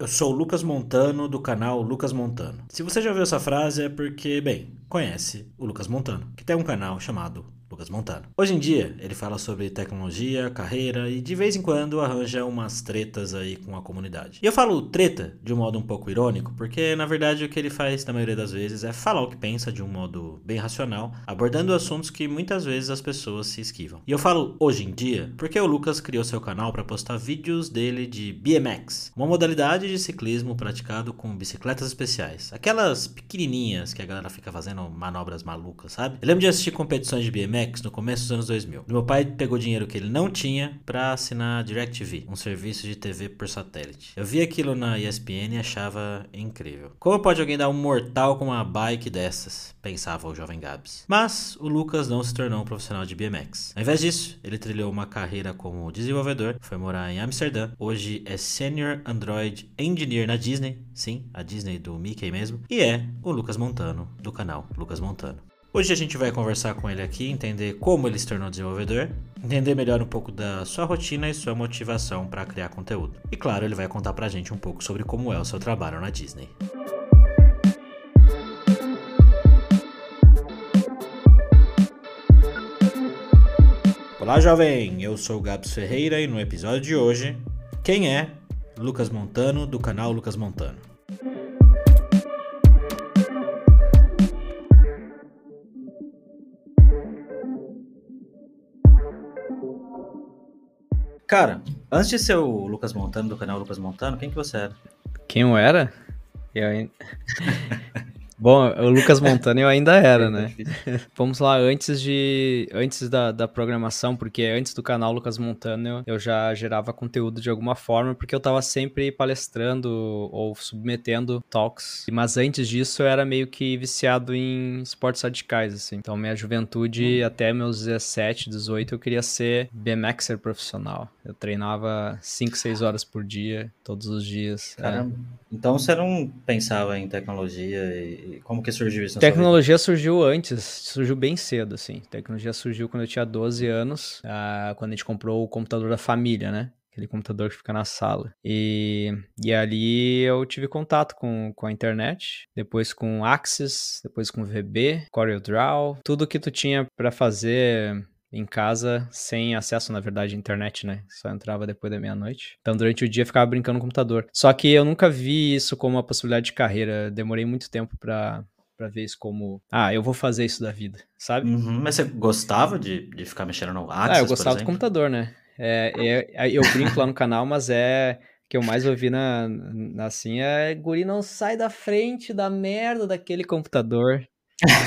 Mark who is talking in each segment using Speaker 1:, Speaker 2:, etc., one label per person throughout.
Speaker 1: Eu sou o Lucas Montano do canal Lucas Montano. Se você já ouviu essa frase é porque, bem, conhece o Lucas Montano, que tem um canal chamado Lucas Montano. Hoje em dia, ele fala sobre tecnologia, carreira e de vez em quando arranja umas tretas aí com a comunidade. E eu falo treta de um modo um pouco irônico, porque na verdade o que ele faz na maioria das vezes é falar o que pensa de um modo bem racional, abordando assuntos que muitas vezes as pessoas se esquivam. E eu falo hoje em dia porque o Lucas criou seu canal para postar vídeos dele de BMX, uma modalidade de ciclismo praticado com bicicletas especiais, aquelas pequenininhas que a galera fica fazendo manobras malucas, sabe? Eu lembro de assistir competições de BMX no começo dos anos 2000. Meu pai pegou dinheiro que ele não tinha para assinar DirecTV, um serviço de TV por satélite. Eu vi aquilo na ESPN e achava incrível. Como pode alguém dar um mortal com uma bike dessas? Pensava o jovem Gabs. Mas o Lucas não se tornou um profissional de BMX. Ao invés disso, ele trilhou uma carreira como desenvolvedor, foi morar em Amsterdã, hoje é Senior Android Engineer na Disney, sim, a Disney do Mickey mesmo, e é o Lucas Montano, do canal Lucas Montano. Hoje a gente vai conversar com ele aqui, entender como ele se tornou desenvolvedor, entender melhor um pouco da sua rotina e sua motivação para criar conteúdo. E claro, ele vai contar pra gente um pouco sobre como é o seu trabalho na Disney. Olá, jovem! Eu sou o Gabs Ferreira e no episódio de hoje, quem é Lucas Montano do canal Lucas Montano? Cara, antes de ser o Lucas Montano, do canal Lucas Montano, quem que você era?
Speaker 2: Quem eu era? Eu... Bom, o Lucas Montano eu ainda era, é, né? Vamos lá, antes de. Antes da, da programação, porque antes do canal Lucas Montano eu já gerava conteúdo de alguma forma, porque eu tava sempre palestrando ou submetendo talks. Mas antes disso eu era meio que viciado em esportes radicais, assim. Então minha juventude, hum. até meus 17, 18, eu queria ser BMXer profissional. Eu treinava 5, 6 horas por dia, todos os dias.
Speaker 1: É. Caramba. É. Então você não pensava em tecnologia e como que surgiu isso?
Speaker 2: tecnologia surgiu antes, surgiu bem cedo, assim. Tecnologia surgiu quando eu tinha 12 anos, ah, quando a gente comprou o computador da família, né? Aquele computador que fica na sala. E, e ali eu tive contato com, com a internet, depois com Axis, depois com VB, CorelDRAW, tudo que tu tinha para fazer em casa sem acesso, na verdade, à internet, né? Só entrava depois da meia-noite. Então, durante o dia, ficava brincando no computador. Só que eu nunca vi isso como uma possibilidade de carreira. Demorei muito tempo para para ver isso como, ah, eu vou fazer isso da vida, sabe?
Speaker 1: Uhum, mas você gostava de, de ficar mexendo no
Speaker 2: Axis, Ah, eu gostava do computador, né? É, é, é, eu brinco lá no canal, mas é que eu mais ouvi na, na assim é guri não sai da frente da merda daquele computador.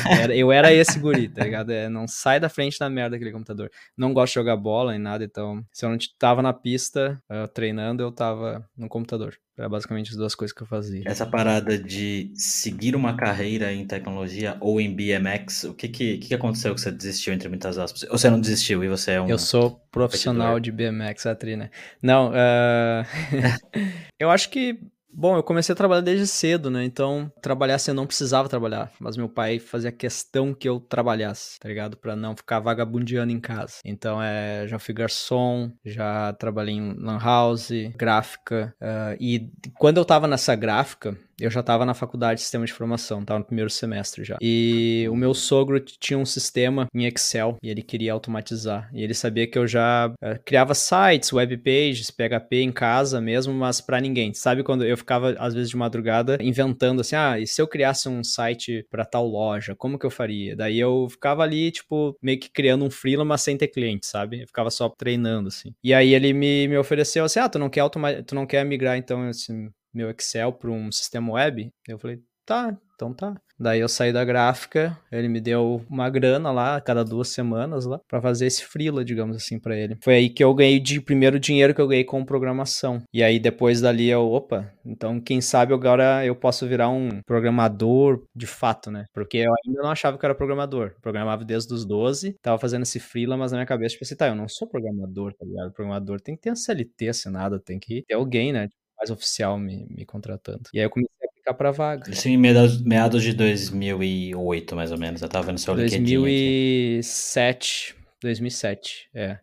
Speaker 2: Era, eu era esse guri, tá ligado? É, não sai da frente da merda daquele computador. Não gosto de jogar bola nem nada, então se eu não tava na pista uh, treinando, eu tava no computador. Era basicamente as duas coisas que eu fazia.
Speaker 1: Essa parada de seguir uma carreira em tecnologia ou em BMX, o que que, que aconteceu que você desistiu, entre muitas aspas? Ou você não desistiu e você é um.
Speaker 2: Eu sou profissional competidor? de BMX, a Trina. Não, uh... eu acho que Bom, eu comecei a trabalhar desde cedo, né? Então, trabalhar assim, eu não precisava trabalhar. Mas meu pai fazia questão que eu trabalhasse, tá ligado? Pra não ficar vagabundeando em casa. Então, é, já fui garçom, já trabalhei em lan house, gráfica. Uh, e quando eu tava nessa gráfica, eu já estava na faculdade de sistema de informação, estava no primeiro semestre já. E o meu sogro tinha um sistema em Excel e ele queria automatizar. E ele sabia que eu já uh, criava sites, web pages, PHP em casa mesmo, mas para ninguém. Sabe quando eu ficava às vezes de madrugada inventando assim, ah, e se eu criasse um site para tal loja, como que eu faria? Daí eu ficava ali, tipo, meio que criando um freela, mas sem ter cliente, sabe? Eu ficava só treinando assim. E aí ele me, me ofereceu assim, ah, tu não quer automa tu não quer migrar então assim, meu Excel para um sistema web? Eu falei, tá, então tá. Daí eu saí da gráfica, ele me deu uma grana lá, a cada duas semanas lá, para fazer esse freela, digamos assim, para ele. Foi aí que eu ganhei de primeiro dinheiro que eu ganhei com programação. E aí depois dali eu, opa, então quem sabe agora eu posso virar um programador de fato, né? Porque eu ainda não achava que eu era programador. Programava desde os 12, tava fazendo esse freela, mas na minha cabeça eu pensei, tá, eu não sou programador, tá ligado? Programador tem que ter um CLT assinado, tem que ter alguém, né? Mais oficial me, me contratando. E aí eu comecei a aplicar para vaga.
Speaker 1: Isso em meados, meados de 2008, mais ou menos. Eu tava vendo seu
Speaker 2: 2007, 2007, é.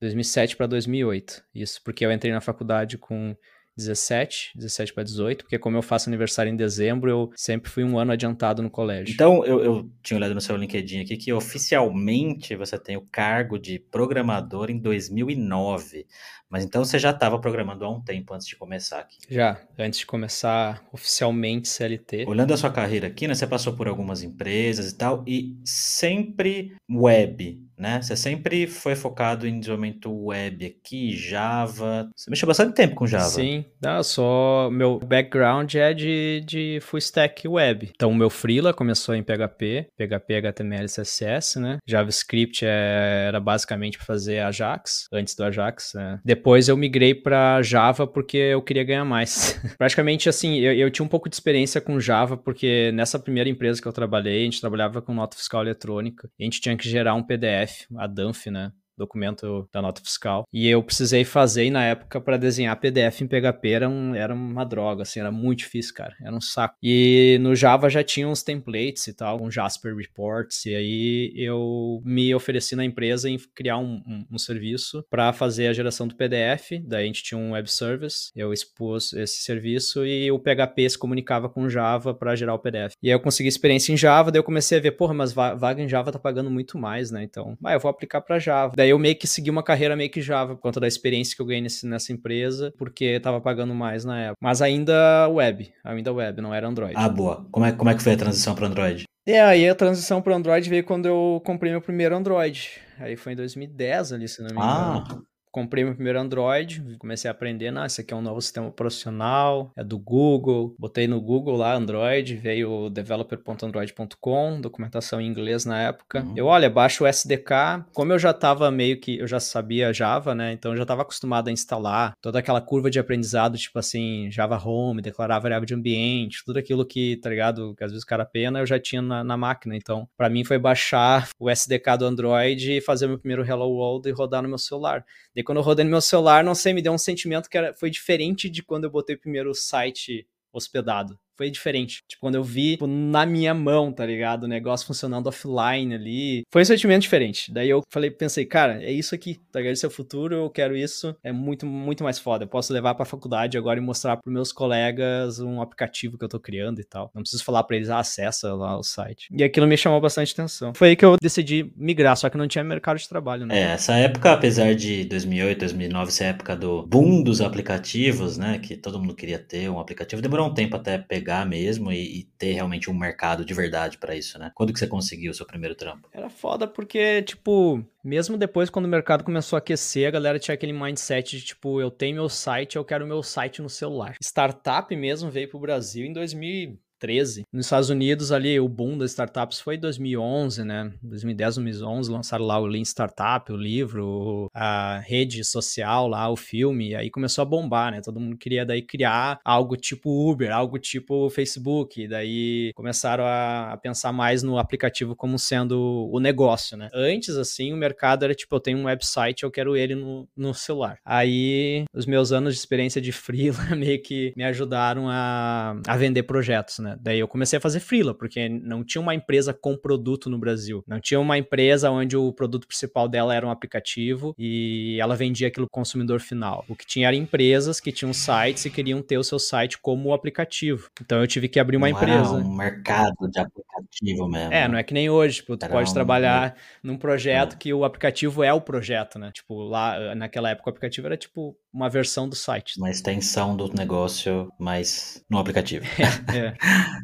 Speaker 2: 2007 para 2008. Isso porque eu entrei na faculdade com 17, 17 para 18, porque como eu faço aniversário em dezembro, eu sempre fui um ano adiantado no colégio.
Speaker 1: Então, eu, eu tinha olhado no seu LinkedIn aqui que oficialmente você tem o cargo de programador em 2009. Mas então você já estava programando há um tempo antes de começar aqui.
Speaker 2: Já, antes de começar oficialmente CLT.
Speaker 1: Olhando a sua carreira aqui, né, você passou por algumas empresas e tal, e sempre web, né? Você sempre foi focado em desenvolvimento web aqui, Java. Você mexeu bastante tempo com Java.
Speaker 2: Sim, não, só meu background é de, de full stack web. Então, o meu freela começou em PHP, PHP, HTML, CSS, né? JavaScript é, era basicamente para fazer Ajax, antes do Ajax. Né? Depois eu migrei para Java porque eu queria ganhar mais. Praticamente assim, eu, eu tinha um pouco de experiência com Java porque nessa primeira empresa que eu trabalhei, a gente trabalhava com nota fiscal eletrônica. a gente tinha que gerar um PDF a DANF, né? Documento da nota fiscal. E eu precisei fazer, e na época, para desenhar PDF em PHP era, um, era uma droga, assim, era muito difícil, cara. Era um saco. E no Java já tinha uns templates e tal, um Jasper Reports, e aí eu me ofereci na empresa em criar um, um, um serviço para fazer a geração do PDF. Daí a gente tinha um web service, eu expus esse serviço e o PHP se comunicava com Java para gerar o PDF. E aí eu consegui experiência em Java, daí eu comecei a ver, porra, mas vaga em Java tá pagando muito mais, né? Então, ah, eu vou aplicar para Java. Daí eu meio que segui uma carreira meio que Java, por conta da experiência que eu ganhei nesse, nessa empresa, porque tava pagando mais na época. Mas ainda web, ainda web, não era Android.
Speaker 1: Ah, boa. Como é, como é que foi a transição para Android?
Speaker 2: É, aí a transição para Android veio quando eu comprei meu primeiro Android. Aí foi em 2010 ali, se não me engano. Ah, comprei meu primeiro Android, comecei a aprender, não, esse aqui é um novo sistema profissional, é do Google, botei no Google lá Android, veio developer.android.com, documentação em inglês na época. Uhum. Eu, olha, baixo o SDK, como eu já tava meio que, eu já sabia Java, né, então eu já tava acostumado a instalar toda aquela curva de aprendizado, tipo assim, Java Home, declarar variável de ambiente, tudo aquilo que, tá ligado, que às vezes o cara pena, eu já tinha na, na máquina, então para mim foi baixar o SDK do Android e fazer meu primeiro Hello World e rodar no meu celular. E quando eu rodei no meu celular, não sei, me deu um sentimento que era, foi diferente de quando eu botei o primeiro site hospedado foi diferente. Tipo, quando eu vi tipo, na minha mão, tá ligado? O negócio funcionando offline ali. Foi um sentimento diferente. Daí eu falei, pensei, cara, é isso aqui, tá ligado? Esse é o futuro, eu quero isso. É muito, muito mais foda. Eu posso levar pra faculdade agora e mostrar pros meus colegas um aplicativo que eu tô criando e tal. Não preciso falar pra eles, ah, acessa lá o site. E aquilo me chamou bastante atenção. Foi aí que eu decidi migrar, só que não tinha mercado de trabalho, né?
Speaker 1: É, essa época, apesar de 2008, 2009 ser a época do boom dos aplicativos, né? Que todo mundo queria ter um aplicativo, demorou um tempo até pegar mesmo e, e ter realmente um mercado de verdade para isso, né? Quando que você conseguiu o seu primeiro trampo?
Speaker 2: Era foda porque, tipo, mesmo depois quando o mercado começou a aquecer, a galera tinha aquele mindset de, tipo, eu tenho meu site, eu quero meu site no celular. Startup mesmo veio pro Brasil em 2000 2013. Nos Estados Unidos, ali, o boom das startups foi 2011, né? 2010, 2011, lançaram lá o Lean Startup, o livro, a rede social lá, o filme, e aí começou a bombar, né? Todo mundo queria daí criar algo tipo Uber, algo tipo Facebook, e daí começaram a, a pensar mais no aplicativo como sendo o negócio, né? Antes, assim, o mercado era tipo, eu tenho um website, eu quero ele no, no celular. Aí, os meus anos de experiência de freela meio que me ajudaram a, a vender projetos, né? Né? Daí eu comecei a fazer freela, porque não tinha uma empresa com produto no Brasil. Não tinha uma empresa onde o produto principal dela era um aplicativo e ela vendia aquilo pro consumidor final. O que tinha eram empresas que tinham sites e queriam ter o seu site como aplicativo. Então eu tive que abrir uma
Speaker 1: não
Speaker 2: empresa.
Speaker 1: um mercado de aplicativo mesmo.
Speaker 2: É, não é que nem hoje, tipo, tu era pode um... trabalhar num projeto é. que o aplicativo é o projeto, né? Tipo, lá naquela época o aplicativo era tipo uma versão do site.
Speaker 1: Uma extensão do negócio, mas no aplicativo. É, é.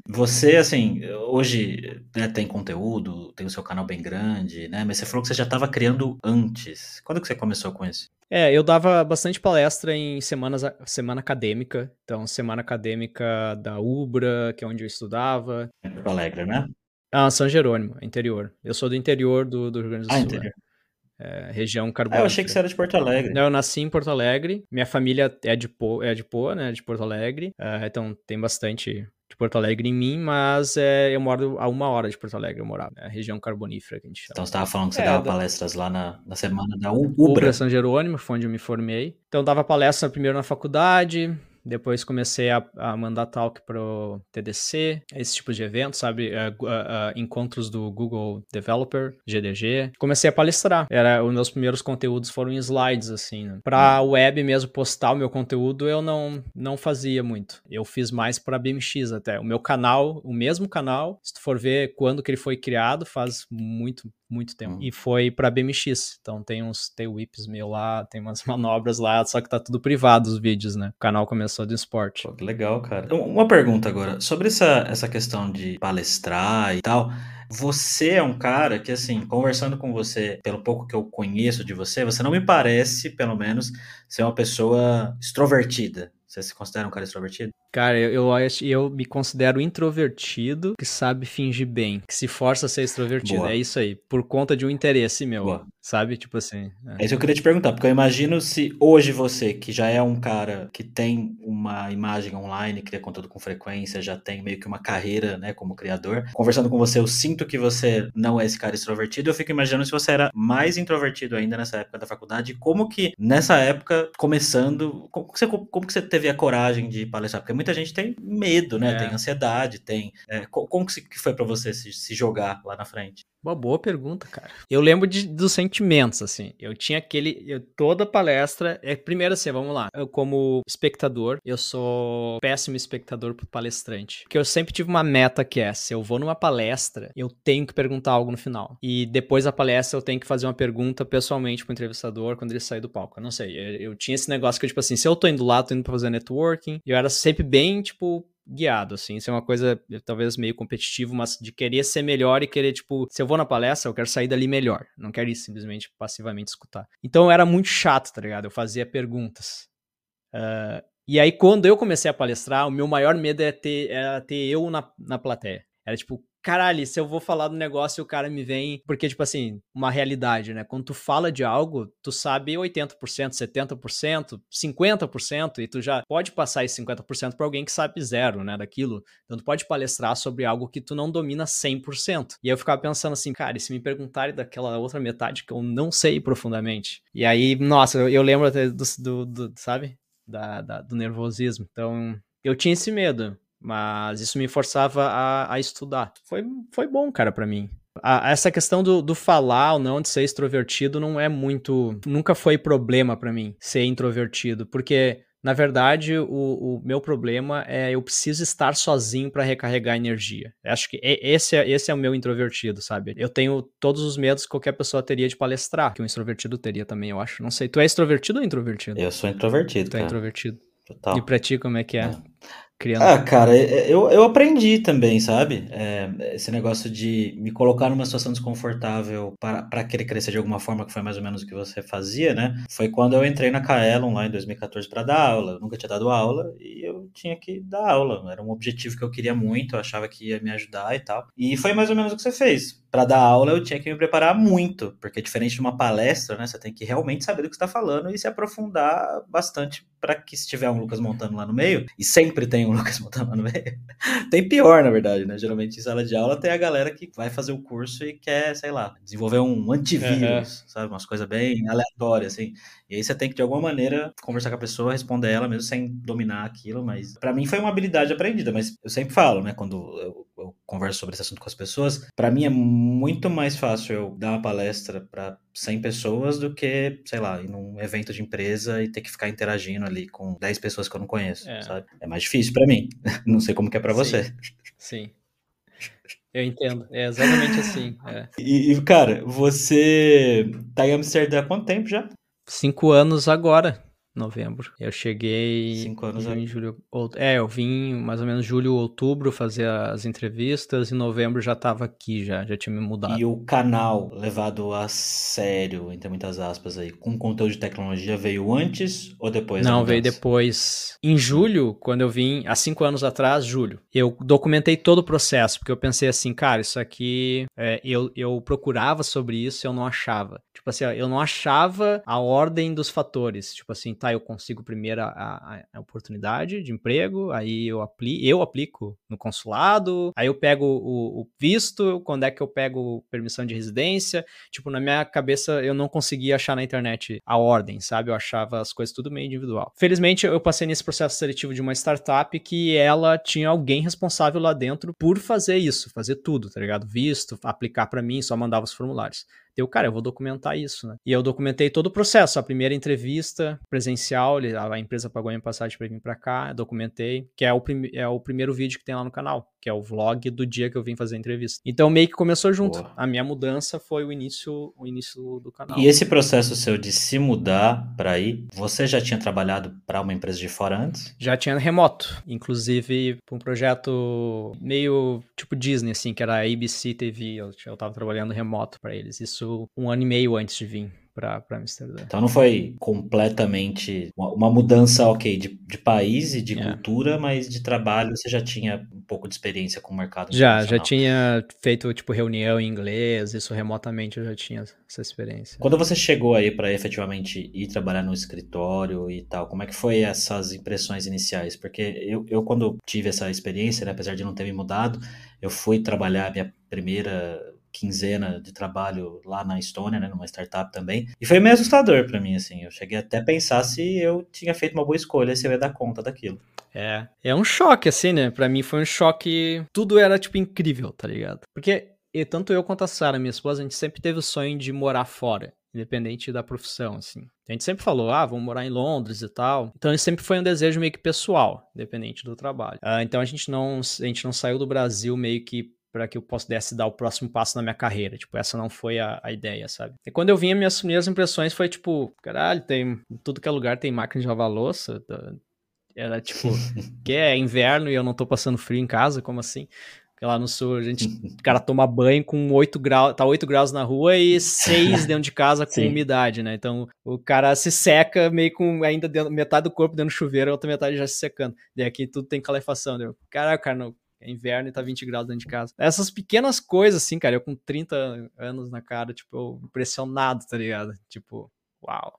Speaker 1: Você, assim, hoje né, tem conteúdo, tem o seu canal bem grande, né? Mas você falou que você já estava criando antes. Quando que você começou com isso?
Speaker 2: É, eu dava bastante palestra em semanas, semana acadêmica. Então, semana acadêmica da Ubra, que é onde eu estudava.
Speaker 1: Porto Alegre, né?
Speaker 2: Ah, São Jerônimo, interior. Eu sou do interior do, do Rio Grande do ah, Sul. Interior. É, região carbonífera.
Speaker 1: Ah, eu achei que você era de Porto Alegre.
Speaker 2: Não, eu nasci em Porto Alegre. Minha família é de Poa, é de Poa né? De Porto Alegre. Uh, então tem bastante de Porto Alegre em mim, mas é, eu moro a uma hora de Porto Alegre, eu morava, é a região carbonífera que a gente chama.
Speaker 1: Então você estava falando que você é, dava da... palestras lá na, na semana da Ubra.
Speaker 2: Ubra São Jerônimo, foi onde eu me formei. Então dava palestra primeiro na faculdade, Depois comecei a, a mandar talk pro TDC, esse tipo de evento, sabe? Uh, uh, encontros do Google Developer, GDG. Comecei a palestrar. Era, os meus primeiros conteúdos foram em slides, assim, né? Pra hum. web mesmo postar o meu conteúdo, eu não, não fazia muito. Eu fiz mais pra BMX até. O meu canal, o mesmo canal, se tu for ver quando que ele foi criado, faz muito, muito tempo. Hum. E foi pra BMX. Então tem uns tem whips meu lá, tem umas manobras lá, só que tá tudo privado os vídeos, né? O canal começou do esporte.
Speaker 1: Pô, que legal, cara. Uma pergunta agora. Sobre essa, essa questão de palestrar e tal. Você é um cara que, assim, conversando com você, pelo pouco que eu conheço de você, você não me parece, pelo menos, ser uma pessoa extrovertida. Você se considera um cara extrovertido?
Speaker 2: Cara, eu, eu, eu me considero introvertido que sabe fingir bem, que se força a ser extrovertido. Boa. É isso aí, por conta de um interesse meu, Boa. sabe? Tipo assim.
Speaker 1: É. é isso que eu queria te perguntar, porque eu imagino se hoje você, que já é um cara que tem uma imagem online, cria conteúdo com frequência, já tem meio que uma carreira, né, como criador, conversando com você, eu sinto que você não é esse cara extrovertido, eu fico imaginando se você era mais introvertido ainda nessa época da faculdade, como que nessa época, começando, como que você, como que você teve a coragem de palestrar? Porque muita gente tem medo, né? É. Tem ansiedade, tem. É, como que foi para você se, se jogar lá na frente?
Speaker 2: Uma boa pergunta, cara. Eu lembro de, dos sentimentos, assim. Eu tinha aquele. Eu, toda palestra. É, primeiro, assim, vamos lá. Eu, como espectador, eu sou péssimo espectador pro palestrante. Porque eu sempre tive uma meta que é: se eu vou numa palestra, eu tenho que perguntar algo no final. E depois da palestra, eu tenho que fazer uma pergunta pessoalmente pro entrevistador quando ele sair do palco. Eu não sei. Eu, eu tinha esse negócio que, tipo assim, se eu tô indo lá, tô indo pra fazer networking. Eu era sempre bem, tipo, guiado, assim. Isso é uma coisa talvez meio competitivo, mas de querer ser melhor e querer, tipo, se eu vou na palestra, eu quero sair dali melhor. Não quero ir simplesmente passivamente escutar. Então era muito chato, tá ligado? Eu fazia perguntas. Uh, e aí, quando eu comecei a palestrar, o meu maior medo é ter, era ter eu na, na plateia. Era tipo, caralho, se eu vou falar do negócio o cara me vem. Porque, tipo assim, uma realidade, né? Quando tu fala de algo, tu sabe 80%, 70%, 50%, e tu já pode passar esse 50% para alguém que sabe zero, né? Daquilo. Então tu pode palestrar sobre algo que tu não domina 100%. E eu ficava pensando assim, cara, e se me perguntarem daquela outra metade que eu não sei profundamente? E aí, nossa, eu, eu lembro até do, do, do sabe? Da, da, do nervosismo. Então, eu tinha esse medo. Mas isso me forçava a, a estudar. Foi, foi bom, cara, para mim. A, essa questão do, do falar ou não, de ser extrovertido, não é muito. Nunca foi problema para mim ser introvertido, porque na verdade, o, o, meu problema é eu preciso estar sozinho para recarregar energia. Acho que esse é, esse é o meu introvertido, sabe? Eu tenho todos os medos que qualquer pessoa teria de palestrar, que um extrovertido teria também, eu acho. Não sei, tu é extrovertido ou introvertido?
Speaker 1: Eu sou introvertido.
Speaker 2: Tu é introvertido. Total. E pra ti, como é que é? é.
Speaker 1: Criando... Ah, cara, é, é, eu, eu aprendi também, sabe? É, esse negócio de me colocar numa situação desconfortável para querer crescer de alguma forma, que foi mais ou menos o que você fazia, né? Foi quando eu entrei na Kaelon lá em 2014 para dar aula. Eu nunca tinha dado aula e eu tinha que dar aula. Era um objetivo que eu queria muito, eu achava que ia me ajudar e tal. E foi mais ou menos o que você fez para dar aula eu tinha que me preparar muito, porque diferente de uma palestra, né, você tem que realmente saber do que está falando e se aprofundar bastante para que se tiver um Lucas Montano lá no meio, e sempre tem um Lucas Montano lá no meio, tem pior, na verdade, né? Geralmente em sala de aula tem a galera que vai fazer o curso e quer, sei lá, desenvolver um antivírus, uhum. sabe? Umas coisas bem aleatórias, assim. E aí você tem que, de alguma maneira, conversar com a pessoa, responder ela, mesmo sem dominar aquilo, mas para mim foi uma habilidade aprendida, mas eu sempre falo, né, quando eu, eu converso sobre esse assunto com as pessoas, para mim é muito mais fácil eu dar uma palestra para 100 pessoas do que, sei lá, ir num evento de empresa e ter que ficar interagindo ali com 10 pessoas que eu não conheço, é. sabe? É mais difícil para mim. não sei como que é para você.
Speaker 2: Sim. Eu entendo. É exatamente assim. É.
Speaker 1: E, cara, você tá em Amsterdã há quanto tempo já?
Speaker 2: Cinco anos agora novembro. Eu cheguei
Speaker 1: Cinco anos
Speaker 2: em julho, é, eu vim mais ou menos julho, outubro fazer as entrevistas, em novembro já estava aqui já, já tinha me mudado.
Speaker 1: E o canal levado a sério, entre muitas aspas aí, com conteúdo de tecnologia veio antes ou depois?
Speaker 2: Não, veio depois. Em julho, quando eu vim, há cinco anos atrás, julho, eu documentei todo o processo, porque eu pensei assim, cara, isso aqui, é, eu, eu procurava sobre isso e eu não achava. Tipo assim, eu não achava a ordem dos fatores, tipo assim, tá tá, eu consigo primeiro a, a, a oportunidade de emprego, aí eu, apli eu aplico no consulado, aí eu pego o, o, visto, quando é que eu pego permissão de residência. Tipo, na minha cabeça eu não conseguia achar na internet a ordem, sabe? Eu achava as coisas tudo meio individual. Felizmente eu passei nesse processo seletivo de uma startup que ela tinha alguém responsável lá dentro por fazer isso, fazer tudo, tá ligado? Visto, aplicar para mim, só mandava os formulários. Eu, cara, eu vou documentar isso, né? E eu documentei todo o processo, a primeira entrevista presencial, a empresa pagou a minha passagem para vir para cá, documentei, que é o, é o primeiro vídeo que tem lá no canal, que é o vlog do dia que eu vim fazer a entrevista. Então meio que começou junto. Boa. A minha mudança foi o início, o início do canal.
Speaker 1: E esse processo seu de se mudar para aí, você já tinha trabalhado para uma empresa de fora antes?
Speaker 2: Já tinha remoto, inclusive para um projeto meio tipo Disney assim, que era a ABC TV, eu, eu tava trabalhando remoto para eles. Isso isso um ano e meio antes de vir para Amsterdã.
Speaker 1: Então não foi completamente uma, uma mudança, ok, de, de país e de é. cultura, mas de trabalho você já tinha um pouco de experiência com o mercado
Speaker 2: Já, já tinha feito tipo reunião em inglês, isso remotamente eu já tinha essa experiência.
Speaker 1: Quando você chegou aí para efetivamente ir trabalhar no escritório e tal, como é que foi essas impressões iniciais? Porque eu, eu quando tive essa experiência, né, apesar de não ter me mudado, eu fui trabalhar minha primeira quinzena de trabalho lá na Estônia, né, numa startup também. E foi meio assustador para mim, assim. Eu cheguei até a pensar se eu tinha feito uma boa escolha, se eu ia dar conta daquilo.
Speaker 2: É, é um choque, assim, né? Para mim foi um choque. Tudo era, tipo, incrível, tá ligado? Porque e tanto eu quanto a Sara, minha esposa, a gente sempre teve o sonho de morar fora, independente da profissão, assim. A gente sempre falou, ah, vamos morar em Londres e tal. Então, isso sempre foi um desejo meio que pessoal, independente do trabalho. Uh, então, a gente não, a gente não saiu do Brasil meio que para que eu pudesse dar o próximo passo na minha carreira. Tipo, essa não foi a, a ideia, sabe? E quando eu vinha, minhas primeiras impressões foi tipo, caralho, tem tudo que é lugar tem máquina de lavar louça. Era tipo, que é inverno e eu não tô passando frio em casa, como assim? Porque lá no sul a gente, o cara toma banho com 8 graus, tá 8 graus na rua e 6 dentro de casa com Sim. umidade, né? Então o cara se seca meio com ainda dentro, metade do corpo dentro do chuveiro, a outra metade já se secando. E aqui tudo tem calefação. Né? Caraca, cara, não, é inverno e tá 20 graus dentro de casa. Essas pequenas coisas, assim, cara, eu com 30 anos na cara, tipo, impressionado, tá ligado? Tipo, uau.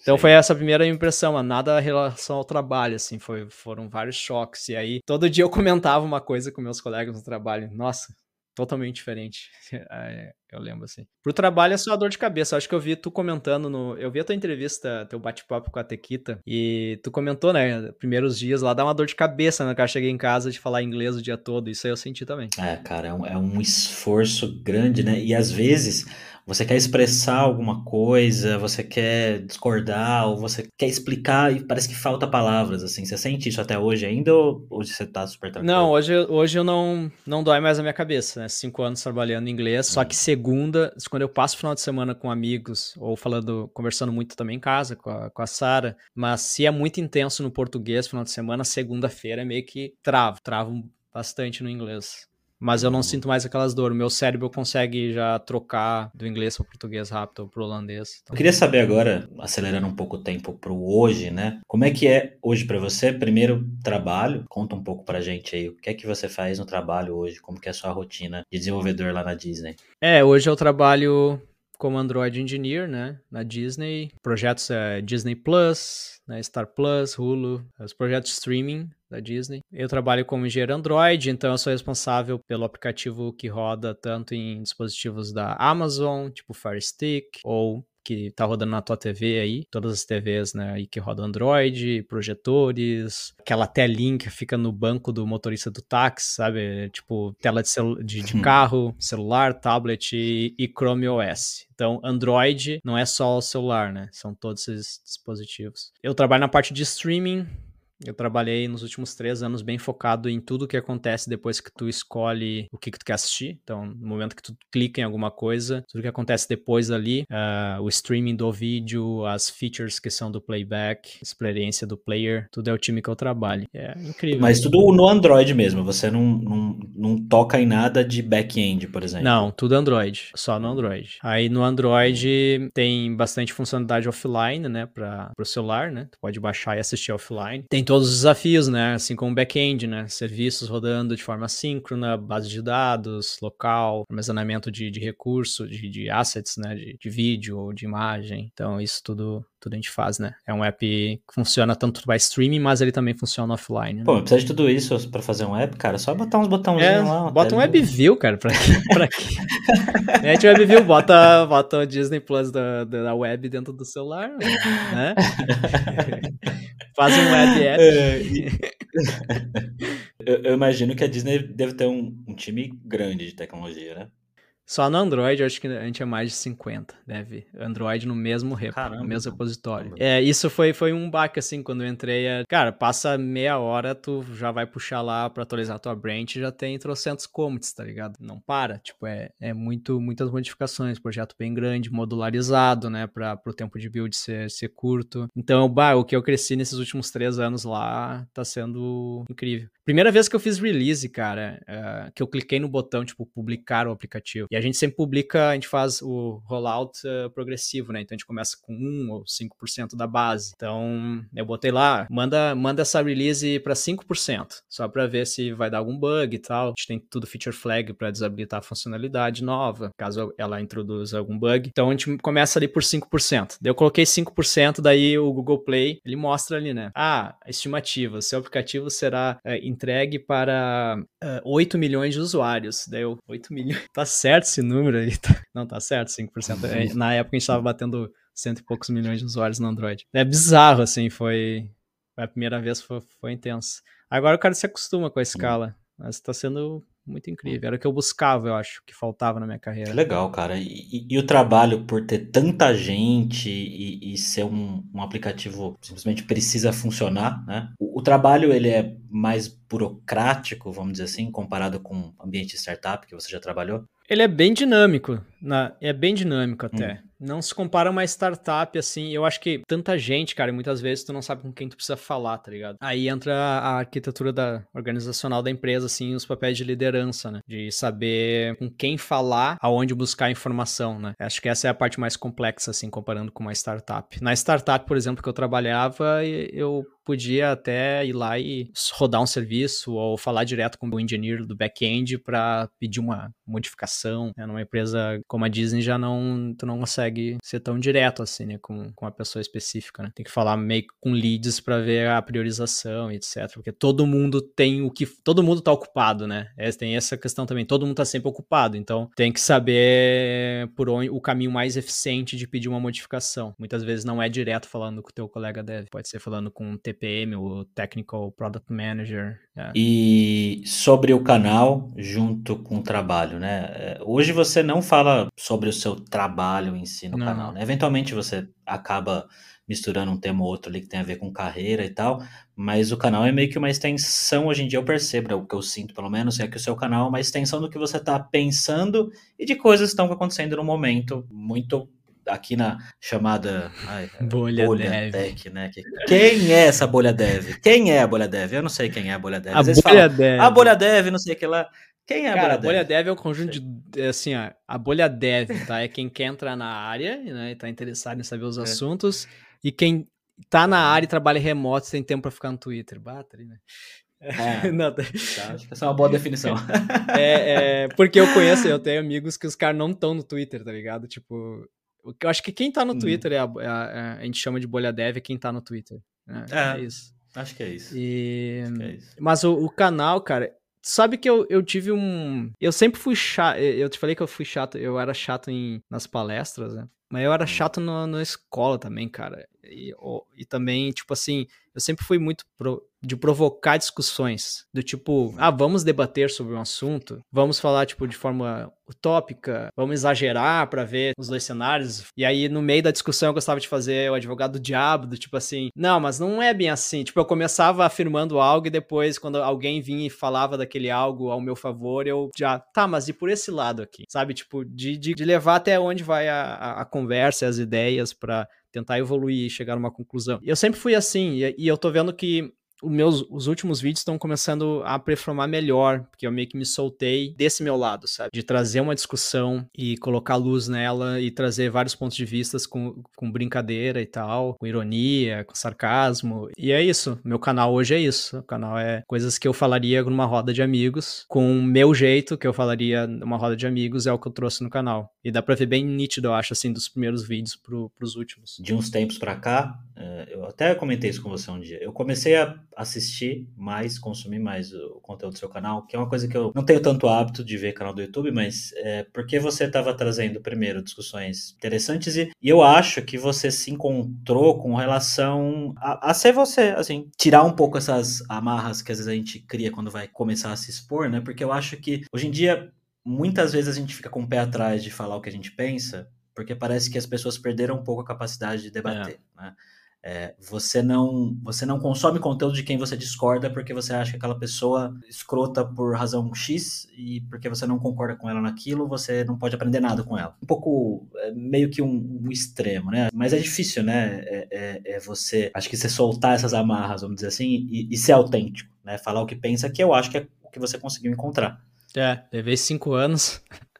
Speaker 2: Então Sim. foi essa a primeira impressão, mano. nada em relação ao trabalho, assim, foi, foram vários choques. E aí, todo dia eu comentava uma coisa com meus colegas no trabalho. Nossa, totalmente diferente. Eu lembro assim. Pro trabalho é só dor de cabeça. Acho que eu vi tu comentando no. Eu vi a tua entrevista, teu bate-papo com a Tequita, e tu comentou, né? Primeiros dias lá dá uma dor de cabeça, né? Que eu cheguei em casa de falar inglês o dia todo. Isso aí eu senti também.
Speaker 1: É, cara, é um, é um esforço grande, né? E às vezes você quer expressar alguma coisa, você quer discordar, ou você quer explicar e parece que falta palavras, assim. Você sente isso até hoje ainda ou hoje você tá super tranquilo?
Speaker 2: Não, hoje, hoje eu não, não dói mais a minha cabeça, né? Cinco anos trabalhando em inglês, hum. só que segunda, quando eu passo o final de semana com amigos, ou falando, conversando muito também em casa com a, com a Sara, mas se é muito intenso no português final de semana, segunda-feira é meio que travo, travo bastante no inglês. Mas eu não sinto mais aquelas dores. Meu cérebro consegue já trocar do inglês para o português rápido ou para o holandês.
Speaker 1: Então... Eu queria saber agora, acelerando um pouco o tempo para o hoje, né? Como é que é hoje para você? Primeiro, trabalho. Conta um pouco para gente aí. O que é que você faz no trabalho hoje? Como que é a sua rotina de desenvolvedor lá na Disney?
Speaker 2: É, hoje eu trabalho como Android Engineer, né, na Disney. Projetos é Disney Plus, né, Star Plus, Hulu, os projetos streaming da Disney. Eu trabalho como engenheiro Android, então eu sou responsável pelo aplicativo que roda tanto em dispositivos da Amazon, tipo Fire Stick, ou que tá rodando na tua TV aí, todas as TVs, né, aí que rodam Android, projetores, aquela telinha que fica no banco do motorista do táxi, sabe? Tipo, tela de, de, de carro, celular, tablet e, e Chrome OS. Então, Android não é só o celular, né? São todos esses dispositivos. Eu trabalho na parte de streaming, eu trabalhei nos últimos três anos bem focado em tudo que acontece depois que tu escolhe o que, que tu quer assistir. Então, no momento que tu clica em alguma coisa, tudo que acontece depois ali, uh, o streaming do vídeo, as features que são do playback, experiência do player, tudo é o time que eu trabalho. É incrível.
Speaker 1: Mas tudo no Android mesmo, você não, não, não toca em nada de back-end, por exemplo?
Speaker 2: Não, tudo Android, só no Android. Aí no Android tem bastante funcionalidade offline, né, para o celular, né? Tu pode baixar e assistir offline. Tem todos os desafios, né? Assim como back-end, né? Serviços rodando de forma síncrona, base de dados, local, armazenamento de, de recurso, de, de assets, né? De, de vídeo ou de imagem. Então, isso tudo tudo a gente faz, né? É um app que funciona tanto para streaming, mas ele também funciona offline. Né?
Speaker 1: Pô, precisa de tudo isso para fazer um app, cara? Só botar uns botãozinhos é, lá.
Speaker 2: Bota um WebView, cara, pra quê? pra quê? Mete o WebView, bota, bota o Disney Plus da, da web dentro do celular, né? Faz um web app. É, e...
Speaker 1: eu, eu, imagino que a Disney deve ter um, um time grande de tecnologia, né?
Speaker 2: Só no Android, eu acho que a gente é mais de 50, deve. Android no mesmo repo, Caramba, no mesmo repositório. É, isso foi, foi um baque, assim, quando eu entrei. É, cara, passa meia hora, tu já vai puxar lá pra atualizar tua branch já tem trocentos commits, tá ligado? Não para, tipo, é, é muito, muitas modificações, projeto bem grande, modularizado, né, pra, pro tempo de build ser, ser curto. Então, bah, o que eu cresci nesses últimos três anos lá tá sendo incrível. Primeira vez que eu fiz release, cara, uh, que eu cliquei no botão, tipo, publicar o aplicativo. E a gente sempre publica, a gente faz o rollout uh, progressivo, né? Então a gente começa com 1 ou 5% da base. Então eu botei lá, manda, manda essa release para 5%, só para ver se vai dar algum bug e tal. A gente tem tudo feature flag para desabilitar a funcionalidade nova, caso ela introduza algum bug. Então a gente começa ali por 5%. Daí eu coloquei 5%, daí o Google Play, ele mostra ali, né? Ah, estimativa, seu aplicativo será uh, entregue para uh, eh, 8 milhões de usuários. Daí eu, 8 milhões. Tá certo esse número aí? Tá... Não, tá certo, 5%. É, na época a gente tava batendo cento e poucos milhões de usuários no Android. É bizarro, assim, foi. A primeira vez foi, foi intenso. Agora o cara se acostuma com a escala. Mas tá sendo muito incrível. Era o que eu buscava, eu acho, que faltava na minha carreira.
Speaker 1: Legal, cara. E, e, o trabalho por ter tanta gente e, e ser um, um, aplicativo simplesmente precisa funcionar, né? O, o, trabalho ele é mais burocrático, vamos dizer assim, comparado com ambiente startup que você já trabalhou?
Speaker 2: Ele é bem dinâmico, na, é bem dinâmico até. Hum. Não se compara uma startup, assim. Eu acho que tanta gente, cara, e muitas vezes tu não sabe com quem tu precisa falar, tá ligado? Aí entra a arquitetura da organizacional da empresa, assim, os papéis de liderança, né? De saber com quem falar, aonde buscar informação, né? Acho que essa é a parte mais complexa, assim, comparando com uma startup. Na startup, por exemplo, que eu trabalhava, eu podia até ir lá e rodar um serviço ou falar direto com o engineer do back-end para pedir uma modificação. Né? Numa empresa como a Disney já não, tu não consegue ser tão direto assim, né, com, com uma pessoa específica, né? Tem que falar meio com leads para ver a priorização, etc, porque todo mundo tem o que todo mundo tá ocupado, né? É, tem essa questão também, todo mundo tá sempre ocupado, então tem que saber por onde o caminho mais eficiente de pedir uma modificação. Muitas vezes não é direto falando com o teu colega dev, pode ser falando com um TP TPM, o Technical Product Manager.
Speaker 1: É. E sobre o canal junto com o trabalho, né? É, hoje você não fala sobre o seu trabalho em si no não. canal, né? Eventualmente você acaba misturando um tema ou outro ali que tem a ver com carreira e tal, mas o canal é meio que uma extensão, hoje em dia eu percebo, é o que eu sinto pelo menos, é que o seu canal é uma extensão do que você está pensando e de coisas que estão acontecendo no momento, muito aqui na chamada ai,
Speaker 2: bolha, bolha dev. Tech,
Speaker 1: né? Quem é essa bolha dev? Quem é a bolha dev? Eu não sei quem é a bolha dev.
Speaker 2: A bolha falam, dev.
Speaker 1: A bolha dev, não sei o que lá. Quem é a
Speaker 2: Cara,
Speaker 1: bolha
Speaker 2: dev? A bolha dev é um conjunto de, é assim, ó, a bolha dev, tá? É quem quer entrar na área, né, e tá interessado em saber os é. assuntos, e quem tá na área e trabalha remoto tem tempo para ficar no Twitter. Bata, né?
Speaker 1: É, não, tá, acho que essa é uma boa definição.
Speaker 2: É, é, porque eu conheço, eu tenho amigos que os caras não estão no Twitter, tá ligado? Tipo, eu acho que quem tá no hum. Twitter é a, é a, é a, gente chama de bolha dev é quem tá no Twitter. Né?
Speaker 1: É, é, isso. Acho que é isso.
Speaker 2: E...
Speaker 1: É isso.
Speaker 2: Mas o, o, canal, cara, sabe que eu, eu tive um. Eu sempre fui chato. Eu te falei que eu fui chato, eu era chato em, nas palestras, né? Mas eu era hum. chato no, na escola também, cara. E, e também, tipo assim, eu sempre fui muito pro, de provocar discussões. Do tipo, ah, vamos debater sobre um assunto, vamos falar, tipo, de forma utópica, vamos exagerar para ver os dois cenários. E aí, no meio da discussão, eu gostava de fazer o advogado do diabo, do tipo assim, não, mas não é bem assim. Tipo, eu começava afirmando algo e depois, quando alguém vinha e falava daquele algo ao meu favor, eu já, tá, mas e por esse lado aqui? Sabe? Tipo, de, de, de levar até onde vai a, a, a conversa as ideias para tentar evoluir e chegar a uma conclusão. Eu sempre fui assim, e, e eu tô vendo que os meus os últimos vídeos estão começando a performar melhor, porque eu meio que me soltei desse meu lado, sabe? De trazer uma discussão e colocar luz nela e trazer vários pontos de vista com, com brincadeira e tal, com ironia, com sarcasmo. E é isso. Meu canal hoje é isso. O canal é coisas que eu falaria numa roda de amigos, com o meu jeito que eu falaria numa roda de amigos, é o que eu trouxe no canal. E dá pra ver bem nítido, eu acho, assim, dos primeiros vídeos pro, pros últimos.
Speaker 1: De uns tempos pra cá, eh, eu até comentei isso com você um dia. Eu comecei a assistir mais, consumir mais o conteúdo do seu canal, que é uma coisa que eu não tenho tanto hábito de ver canal do YouTube, mas é porque você estava trazendo primeiro discussões interessantes e, e, eu acho que você se encontrou com relação a, a, ser você, assim, tirar um pouco essas amarras que às vezes a gente cria quando vai começar a se expor, né? Porque eu acho que hoje em dia muitas vezes a gente fica com o pé atrás de falar o que a gente pensa, porque parece que as pessoas perderam um pouco a capacidade de debater, é. né? É, você não você não consome conteúdo de quem você discorda porque você acha que aquela pessoa escrota por razão X e porque você não concorda com ela naquilo, você não pode aprender nada com ela. Um pouco, é, meio que um, um, extremo, né? Mas é difícil, né? É, é, é, você, acho que você soltar essas amarras, vamos dizer assim, e, e ser autêntico, né? Falar o que pensa, que eu acho que é o que você conseguiu encontrar.
Speaker 2: É, levei cinco anos.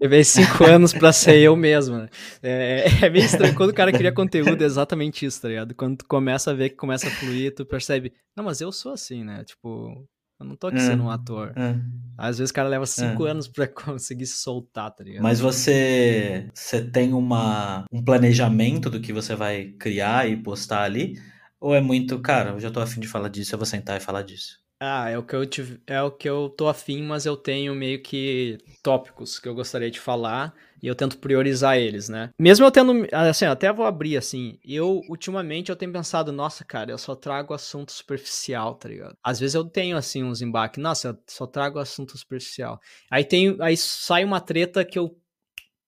Speaker 2: Levei cinco anos pra ser eu mesmo, né? É, é meio estranho. Quando o cara cria conteúdo, é exatamente isso, tá ligado? Quando tu começa a ver que começa a fluir, tu percebe, não, mas eu sou assim, né? Tipo, eu não tô aqui é, sendo um ator. É. Às vezes o cara leva cinco é. anos pra conseguir se soltar, tá ligado?
Speaker 1: Mas você, você tem uma, um planejamento do que você vai criar e postar ali? Ou é muito, cara, eu já tô afim de falar disso, eu vou sentar e falar disso?
Speaker 2: Ah, é o que eu tive, é o que eu tô afim, mas eu tenho meio que tópicos que eu gostaria de falar e eu tento priorizar eles, né? Mesmo eu tendo, assim, até vou abrir assim, eu ultimamente eu tenho pensado, nossa, cara, eu só trago assunto superficial, tá ligado? Às vezes eu tenho assim uns embaques, nossa, eu só trago assunto superficial. Aí tem, aí sai uma treta que eu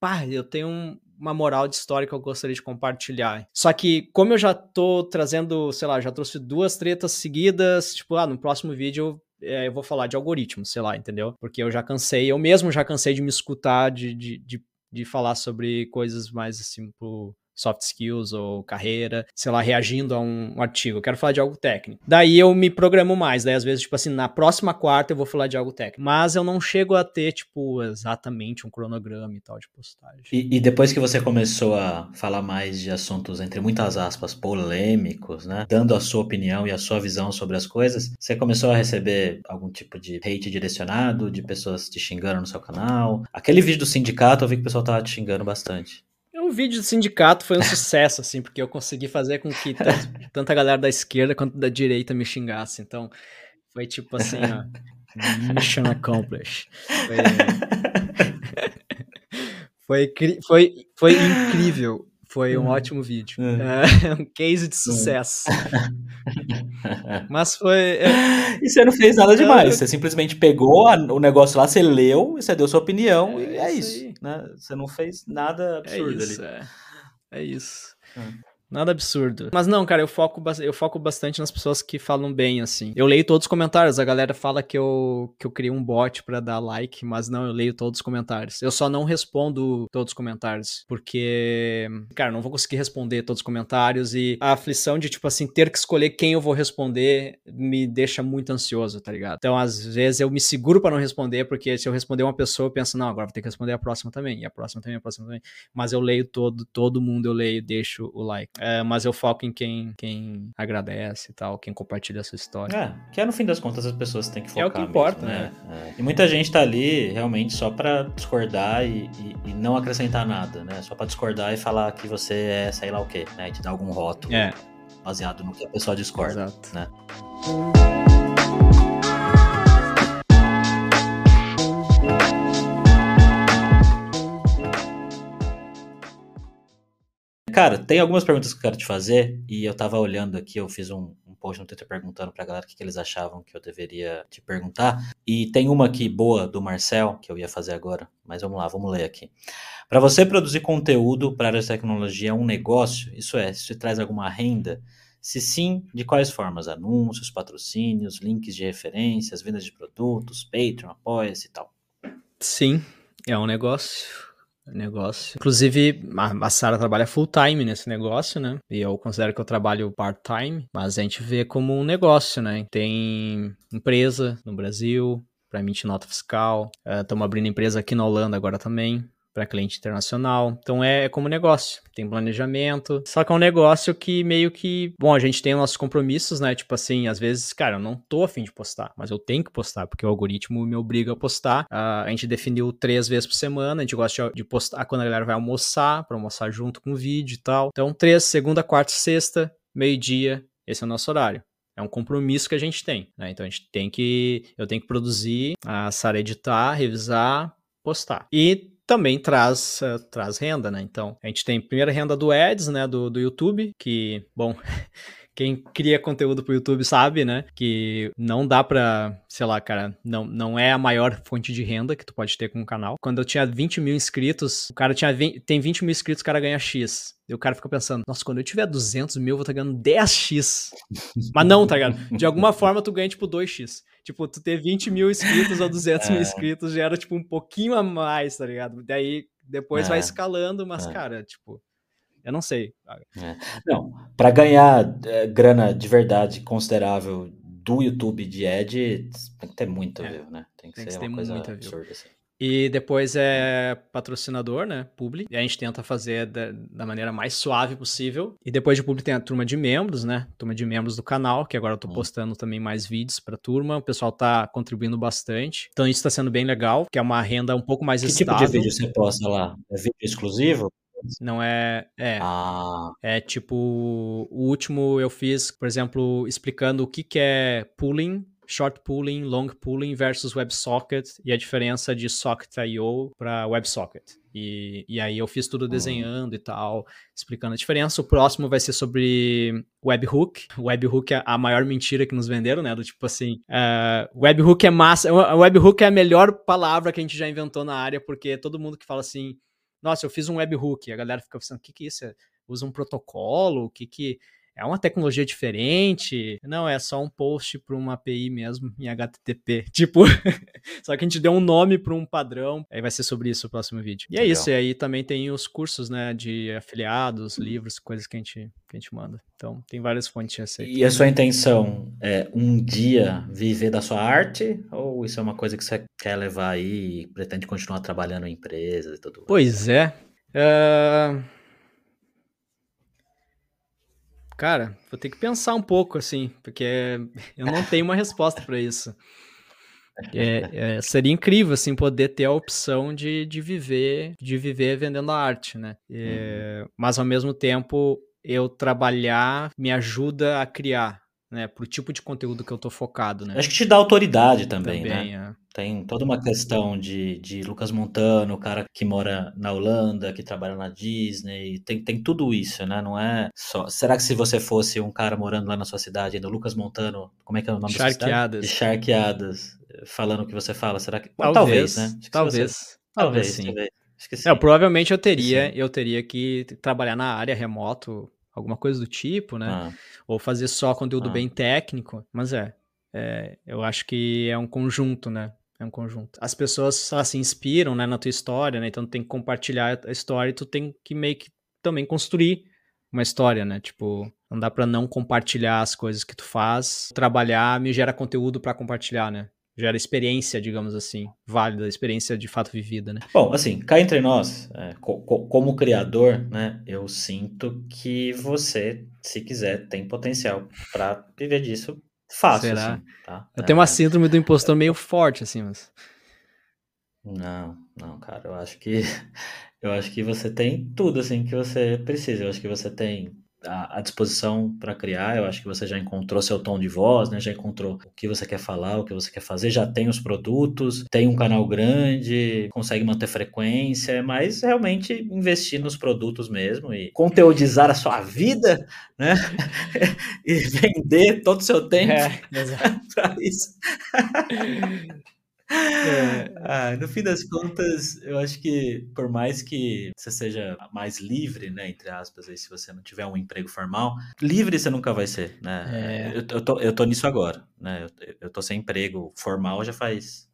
Speaker 2: pá, eu tenho um, uma moral de história que eu gostaria de compartilhar. Só que, como eu já tô trazendo, sei lá, já trouxe duas tretas seguidas, tipo, ah, no próximo vídeo é, eu vou falar de algoritmos, sei lá, entendeu? Porque eu já cansei, eu mesmo já cansei de me escutar, de, de, de, de falar sobre coisas mais assim, pro soft skills ou carreira, sei lá, reagindo a um, artigo. Eu quero falar de algo técnico. Daí eu me programo mais. Daí, às vezes, tipo assim, na próxima quarta eu vou falar de algo técnico. Mas eu não chego a ter, tipo, exatamente um cronograma e tal de postagem.
Speaker 1: E, e depois que você começou a falar mais de assuntos, entre muitas aspas, polêmicos, né? Dando a sua opinião e a sua visão sobre as coisas, você começou a receber algum tipo de hate direcionado, de pessoas te xingando no seu canal? Aquele vídeo do sindicato, eu vi que o pessoal tava te xingando bastante.
Speaker 2: O vídeo do sindicato foi um sucesso, assim, porque eu consegui fazer com que tanto, tanto a galera da esquerda quanto da direita me xingasse. Então, foi tipo assim, ó. Mission accomplished. Foi, foi, foi, foi incrível. Foi um uhum. ótimo vídeo. É. um case de sucesso. Mas foi. É...
Speaker 1: E você não fez nada demais. Você simplesmente pegou a, o negócio lá, você leu, você deu sua opinião é, e é isso. Né? Você não fez nada absurdo
Speaker 2: é isso, ali. É, é isso. Hum. Nada absurdo. Mas não, cara, eu foco, eu foco bastante nas pessoas que falam bem, assim. Eu leio todos os comentários. A galera fala que eu, que eu criei um bot para dar like, mas não, eu leio todos os comentários. Eu só não respondo todos os comentários, porque, cara, não vou conseguir responder todos os comentários e a aflição de, tipo assim, ter que escolher quem eu vou responder me deixa muito ansioso, tá ligado? Então, às vezes, eu me seguro para não responder, porque se eu responder uma pessoa, eu penso, não, agora vou ter que responder a próxima também, e a próxima também, a próxima também. Mas eu leio todo, todo mundo eu leio, deixo o like. É, mas eu foco em quem, quem agradece e tal, quem compartilha a sua história.
Speaker 1: É, que é no fim das contas as pessoas têm que focar.
Speaker 2: É o que importa,
Speaker 1: mesmo, né? né? É. E muita gente tá ali realmente só para discordar e, e, e, não acrescentar nada, né? Só para discordar e falar que você é sei lá o quê, né? E te dar algum rótulo
Speaker 2: é.
Speaker 1: baseado no que a pessoa discorda,
Speaker 2: Exato.
Speaker 1: né? Cara, tem algumas perguntas que eu quero te fazer e eu tava olhando aqui, eu fiz um, um post no Twitter perguntando pra galera o que, que, eles achavam que eu deveria te perguntar. E tem uma aqui boa do Marcel, que eu ia fazer agora, mas vamos lá, vamos ler aqui. Para você produzir conteúdo para a área de tecnologia é um negócio? Isso é, se traz alguma renda? Se sim, de quais formas? Anúncios, patrocínios, links de referências, vendas de produtos, Patreon, apoia-se e tal.
Speaker 2: Sim, é um negócio negócio. Inclusive, a, a Sara trabalha full time nesse negócio, né? E eu considero que eu trabalho part time, mas a gente vê como um negócio, né? Tem empresa no Brasil, para emitir nota fiscal. Estamos uh, abrindo empresa aqui na Holanda agora também para cliente internacional. Então é como negócio, tem planejamento. Só que é um negócio que meio que, bom, a gente tem nossos compromissos, né? Tipo assim, às vezes, cara, eu não tô afim de postar, mas eu tenho que postar porque o algoritmo me obriga a postar. Uh, a gente definiu três vezes por semana, a gente gosta de postar quando a galera vai almoçar, para almoçar junto com o vídeo e tal. Então, três, segunda, quarta, sexta, meio-dia, esse é o nosso horário. É um compromisso que a gente tem, né? Então a gente tem que. Eu tenho que produzir, a Sara editar, revisar, postar. E também traz, uh, traz renda, né? Então, a gente tem primeira renda do Ads, né, do, do YouTube, que, bom, quem cria conteúdo pro YouTube sabe, né, que não dá pra, sei lá, cara, não, não é a maior fonte de renda que tu pode ter com um canal. Quando eu tinha 20 mil inscritos, o cara tinha 20, tem 20 mil inscritos, o cara ganha X. E o cara fica pensando, nossa, quando eu tiver 200 mil, eu vou estar tá ganhando 10x. Mas não, tá ligado? De alguma forma, tu ganha, tipo, 2x. Tipo, tu ter 20 mil inscritos ou 200 é. mil inscritos já era, tipo, um pouquinho a mais, tá ligado? Daí, depois é. vai escalando, mas, é. cara, tipo, eu não sei.
Speaker 1: É. Não, para ganhar é, grana de verdade considerável do YouTube de Ad, tem que ter muito é. view, né? Tem que, tem ser que uma coisa absurda, assim.
Speaker 2: E depois é patrocinador, né? Publi. E a gente tenta fazer da, da, maneira mais suave possível. E depois de Publi tem a turma de membros, né? Turma de membros do canal, que agora eu tô hum. postando também mais vídeos pra turma. O pessoal tá contribuindo bastante. Então isso tá sendo bem legal, que é uma renda um pouco mais
Speaker 1: que
Speaker 2: estável.
Speaker 1: Que tipo de vídeo você posta lá? É vídeo exclusivo?
Speaker 2: Não é. É.
Speaker 1: Ah.
Speaker 2: É tipo. O último eu fiz, por exemplo, explicando o que, que é pooling short pooling, long pooling versus WebSocket e a diferença de Socket.io para WebSocket. E, e aí eu fiz tudo uhum. desenhando e tal, explicando a diferença. O próximo vai ser sobre webhook. Webhook é a maior mentira que nos venderam, né? Do tipo assim, uh, webhook é massa. Webhook é a melhor palavra que a gente já inventou na área, porque todo mundo que fala assim, nossa, eu fiz um webhook, a galera fica pensando, o que que é isso? Usa um protocolo? O que que é uma tecnologia diferente. Não, é só um post para uma API mesmo em HTTP. Tipo, só que a gente deu um nome para um padrão. Aí vai ser sobre isso o próximo vídeo. E é Legal. isso. E aí também tem os cursos, né, de afiliados, livros, coisas que a gente, que a gente manda. Então, tem várias fontes de receita.
Speaker 1: E a sua intenção é um dia viver da sua arte? Ou isso é uma coisa que você quer levar aí e pretende continuar trabalhando em empresas e tudo?
Speaker 2: Pois é. Uh Cara, vou ter que pensar um pouco, assim, porque eu não tenho uma resposta para isso. É, é, seria incrível, assim, poder ter a opção de, de viver de viver vendendo a arte, né? É, uhum. Mas, ao mesmo tempo, eu trabalhar me ajuda a criar, né? Pro tipo de conteúdo que eu tô focado, né?
Speaker 1: Acho que te dá autoridade também, também né? Tem toda uma questão de, de Lucas Montano, o cara que mora na Holanda, que trabalha na Disney, tem, tem tudo isso, né? Não é só. Será que se você fosse um cara morando lá na sua cidade, ainda Lucas Montano, como é que é o nome da cidade? De Charqueadas, falando o que você fala, será que.
Speaker 2: Talvez, talvez né?
Speaker 1: Talvez.
Speaker 2: Você... Talvez, sim. Talvez. É, provavelmente eu teria, sim. eu teria que trabalhar na área remoto, alguma coisa do tipo, né? Ah. Ou fazer só conteúdo ah. bem técnico, mas é, é, eu acho que é um conjunto, né? É um conjunto. As pessoas se inspiram, né, na tua história, né? Então tu tem que compartilhar a história e tu tem que meio que também construir uma história, né? Tipo, não dá para não compartilhar as coisas que tu faz. Trabalhar me gera conteúdo para compartilhar, né? Gera experiência, digamos assim, válida, experiência de fato vivida, né?
Speaker 1: Bom, assim, cá entre nós, é, co co como criador, né, eu sinto que você, se quiser, tem potencial para viver disso Fácil, Será? Assim, tá?
Speaker 2: Eu é. tenho uma síndrome do impostor meio forte, assim, mas.
Speaker 1: Não, não, cara, eu acho que eu acho que você tem tudo assim que você precisa. Eu acho que você tem à, disposição para criar. Eu acho que você já encontrou seu tom de voz, né? Já encontrou o que você quer falar, o que você quer fazer, já tem os produtos, tem um canal grande, consegue manter frequência, mas realmente investir nos produtos mesmo e conteudizar a sua vida, né? e vender todo o seu tempo é, para isso. É, ah, no fim das contas, eu acho que por mais que você seja mais livre, né, entre aspas, aí, se você não tiver um emprego formal, livre você nunca vai ser, né? É. Eu, eu, tô, eu tô nisso agora, né? Eu, eu tô sem emprego formal já faz,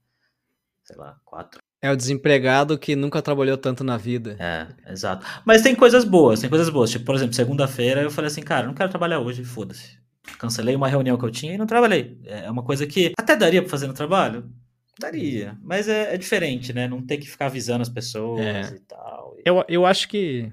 Speaker 1: sei lá, quatro,
Speaker 2: É o desempregado que nunca trabalhou tanto na vida.
Speaker 1: É, exato. Mas tem coisas boas, tem coisas boas. Tipo, por exemplo, segunda-feira eu falei assim, cara, não quero trabalhar hoje, foda-se. Cancelei uma reunião que eu tinha e não trabalhei. É uma coisa que até daria pra fazer no trabalho. Daria, mas é, é diferente, né? Não ter que ficar avisando as pessoas é. e tal.
Speaker 2: Eu, eu acho que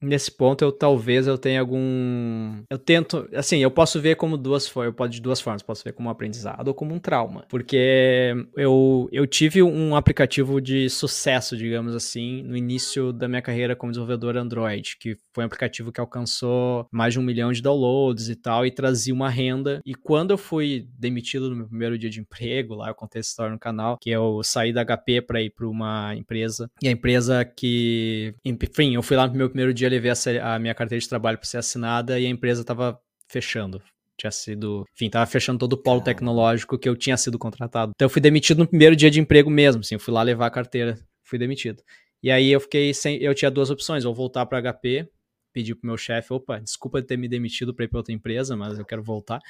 Speaker 2: Nesse ponto, eu talvez eu tenha algum. Eu tento. Assim, eu posso ver como duas. Eu posso de duas formas. Posso ver como um aprendizado ou como um trauma. Porque eu, eu tive um aplicativo de sucesso, digamos assim, no início da minha carreira como desenvolvedor Android, que foi um aplicativo que alcançou mais de um milhão de downloads e tal, e trazia uma renda. E quando eu fui demitido no meu primeiro dia de emprego, lá eu contei essa história no canal, que eu saí da HP para ir para uma empresa. E a empresa que. Enfim, eu fui lá no meu primeiro dia levei a, a minha carteira de trabalho para ser assinada e a empresa estava fechando tinha sido, enfim, tava fechando todo o polo tecnológico que eu tinha sido contratado. Então eu fui demitido no primeiro dia de emprego mesmo, assim, eu fui lá levar a carteira, fui demitido. E aí eu fiquei sem, eu tinha duas opções, ou voltar para HP, pedir pro meu chefe, opa, desculpa ter me demitido para ir para outra empresa, mas eu quero voltar,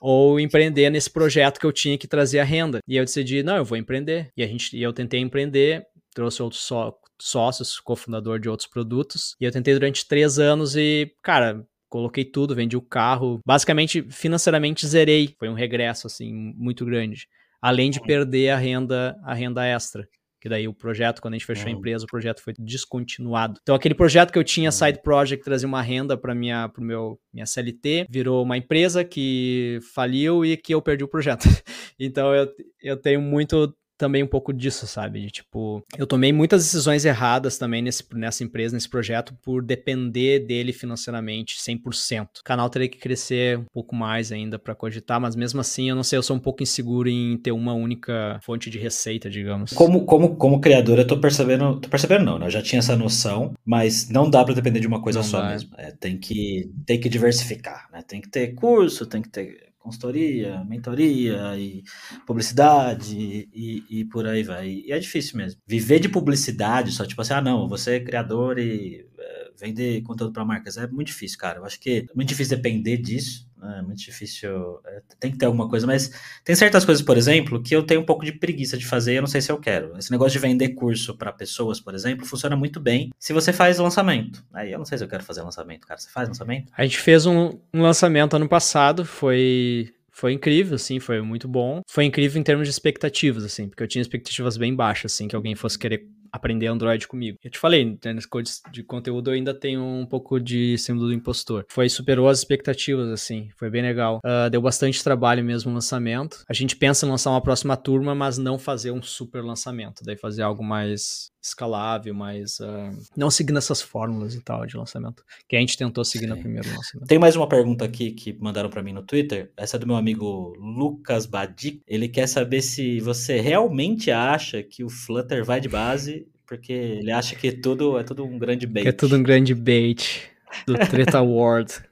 Speaker 2: ou empreender nesse projeto que eu tinha que trazer a renda. E eu decidi, não, eu vou empreender. E a gente, e eu tentei empreender, trouxe outros só sócios, cofundador de outros produtos. E eu tentei durante três anos e, cara, coloquei tudo, vendi o carro. Basicamente, financeiramente zerei. Foi um regresso, assim, muito grande. Além de perder a renda, a renda extra. Que daí o projeto, quando a gente fechou a empresa, o projeto foi descontinuado. Então, aquele projeto que eu tinha, side project, trazia uma renda para minha, pro meu, minha CLT, virou uma empresa que faliu e que eu perdi o projeto. então, eu, eu tenho muito também um pouco disso, sabe? De, tipo, eu tomei muitas decisões erradas também nesse, nessa empresa, nesse projeto, por depender dele financeiramente 100%. O canal teria que crescer um pouco mais ainda para cogitar, mas mesmo assim, eu não sei, eu sou um pouco inseguro em ter uma única fonte de receita, digamos.
Speaker 1: Como, como, como criador, eu tô percebendo, tô percebendo não, né? Eu já tinha essa noção, mas não dá para depender de uma coisa não só dá. mesmo. É, tem, que, tem que diversificar, né? Tem que ter curso, tem que ter consultoria, mentoria e publicidade e, e, por aí vai. E é difícil mesmo. Viver de publicidade, só tipo assim, ah, não, você é criador e é, vender conteúdo para marcas, é muito difícil, cara. Eu acho que é muito difícil depender disso. Né? É muito difícil. É, tem que ter alguma coisa, mas tem certas coisas, por exemplo, que eu tenho um pouco de preguiça de fazer eu não sei se eu quero. Esse negócio de vender curso para pessoas, por exemplo, funciona muito bem se você faz lançamento. Aí eu não sei se eu quero fazer lançamento, cara. Você faz lançamento?
Speaker 2: A gente fez um, um lançamento ano passado, foi foi incrível, assim, foi muito bom. Foi incrível em termos de expectativas, assim, porque eu tinha expectativas bem baixas, assim, que alguém fosse querer aprender Android comigo. Eu te falei, né, nas coisas de conteúdo eu ainda tenho um pouco de símbolo do impostor. Foi, superou as expectativas, assim, foi bem legal. Uh, deu bastante trabalho mesmo o lançamento. A gente pensa em lançar uma próxima turma, mas não fazer um super lançamento, daí fazer algo mais escalável, mais. Uh, não seguindo essas fórmulas e tal de lançamento, que a gente tentou seguir Sim. no primeiro lançamento.
Speaker 1: Tem mais uma pergunta aqui que mandaram para mim no Twitter. Essa é do meu amigo Lucas Badic. Ele quer saber se você realmente acha que o Flutter vai de base porque ele acha que tudo é tudo um grande bait. Que
Speaker 2: é tudo um grande bait do Treta Award.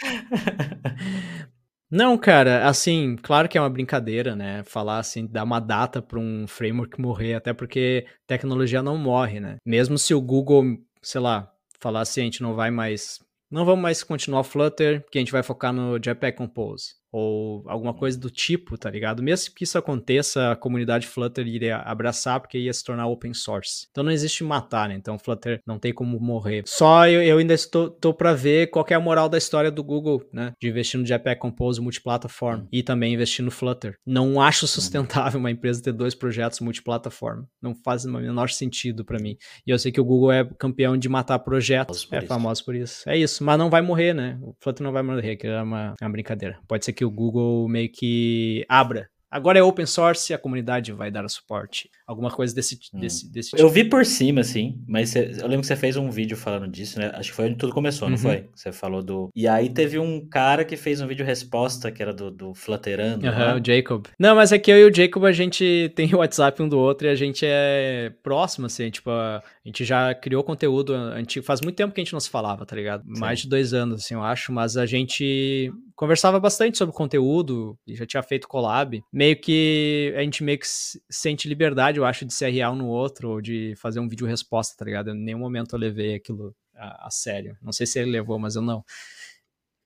Speaker 2: Não, cara, assim, claro que é uma brincadeira, né? Falar assim, dar uma data para um framework morrer, até porque tecnologia não morre, né? Mesmo se o Google, sei lá, falar assim, a gente não vai mais, não vamos mais continuar Flutter, que a gente vai focar no Jetpack Compose ou alguma coisa do tipo, tá ligado? Mesmo que isso aconteça, a comunidade Flutter iria abraçar porque ia se tornar open source. Então não existe matar, né? Então Flutter não tem como morrer. Só eu, eu ainda estou tô para ver qual é a moral da história do Google, né? De investir no Jetpack Compose multiplataforma e também investir no Flutter. Não acho sustentável uma empresa ter dois projetos multiplataforma. Não faz o menor sentido para mim. E eu sei que o Google é campeão de matar projetos. É famoso por isso. É isso, mas não vai morrer, né? O Flutter não vai morrer, que é uma, é uma brincadeira. Pode ser que que o Google meio que abra. Agora é open source, a comunidade vai dar suporte. Alguma coisa desse, hum. desse, desse tipo.
Speaker 1: Eu vi por cima, assim, mas cê, eu lembro que você fez um vídeo falando disso, né? Acho que foi onde tudo começou, uhum. não foi? Você falou do. E aí teve um cara que fez um vídeo resposta, que era do, do Flutterando.
Speaker 2: Aham, uhum, o Jacob. Não, mas é que eu e o Jacob, a gente tem o WhatsApp um do outro e a gente é próximo, assim, tipo, a gente já criou conteúdo antigo. Faz muito tempo que a gente não se falava, tá ligado? Sim. Mais de dois anos, assim, eu acho, mas a gente conversava bastante sobre conteúdo e já tinha feito collab. Meio que a gente meio que sente liberdade eu acho, de ser real no outro, ou de fazer um vídeo resposta, tá ligado? Em nenhum momento eu levei aquilo a, a sério. Não sei se ele levou, mas eu não.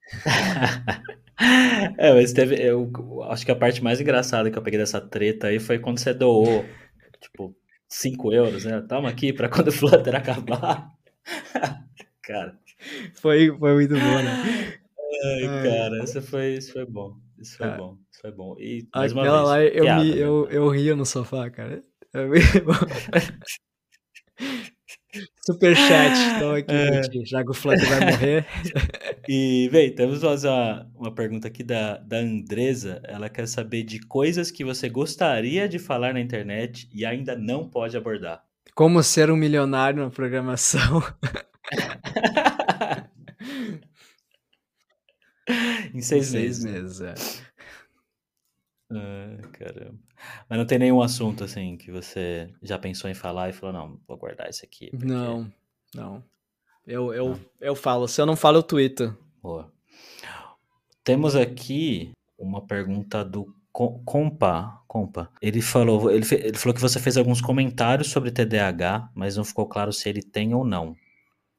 Speaker 1: é, mas teve. Eu acho que a parte mais engraçada que eu peguei dessa treta aí foi quando você doou, tipo, 5 euros, né? Toma aqui para quando o Flutter acabar. cara.
Speaker 2: Foi, foi muito bom, né?
Speaker 1: Ai, Ai, cara, isso foi, isso foi bom. Isso foi é. bom, isso foi bom. E mais
Speaker 2: Aquela
Speaker 1: uma vez,
Speaker 2: lá, eu,
Speaker 1: piada,
Speaker 2: me,
Speaker 1: né?
Speaker 2: eu, eu ria no sofá, cara. É Superchat, estou aqui, é. já que o vai morrer.
Speaker 1: E, bem, temos mais uma, uma pergunta aqui da, da Andresa. Ela quer saber de coisas que você gostaria de falar na internet e ainda não pode abordar.
Speaker 2: Como ser um milionário na programação.
Speaker 1: em seis,
Speaker 2: seis
Speaker 1: meses.
Speaker 2: meses, é.
Speaker 1: Ah, caramba. Mas não tem nenhum assunto assim que você já pensou em falar e falou, não, vou guardar isso aqui. porque-
Speaker 2: Não, não. Eu, eu, eu falo, se eu não falo, eu tweeto.
Speaker 1: Boa. Temos aqui uma pergunta do Co- Compa. Compa. Ele falou, ele, ele falou que você fez alguns comentários sobre TDAH, mas não ficou claro se ele tem ou não.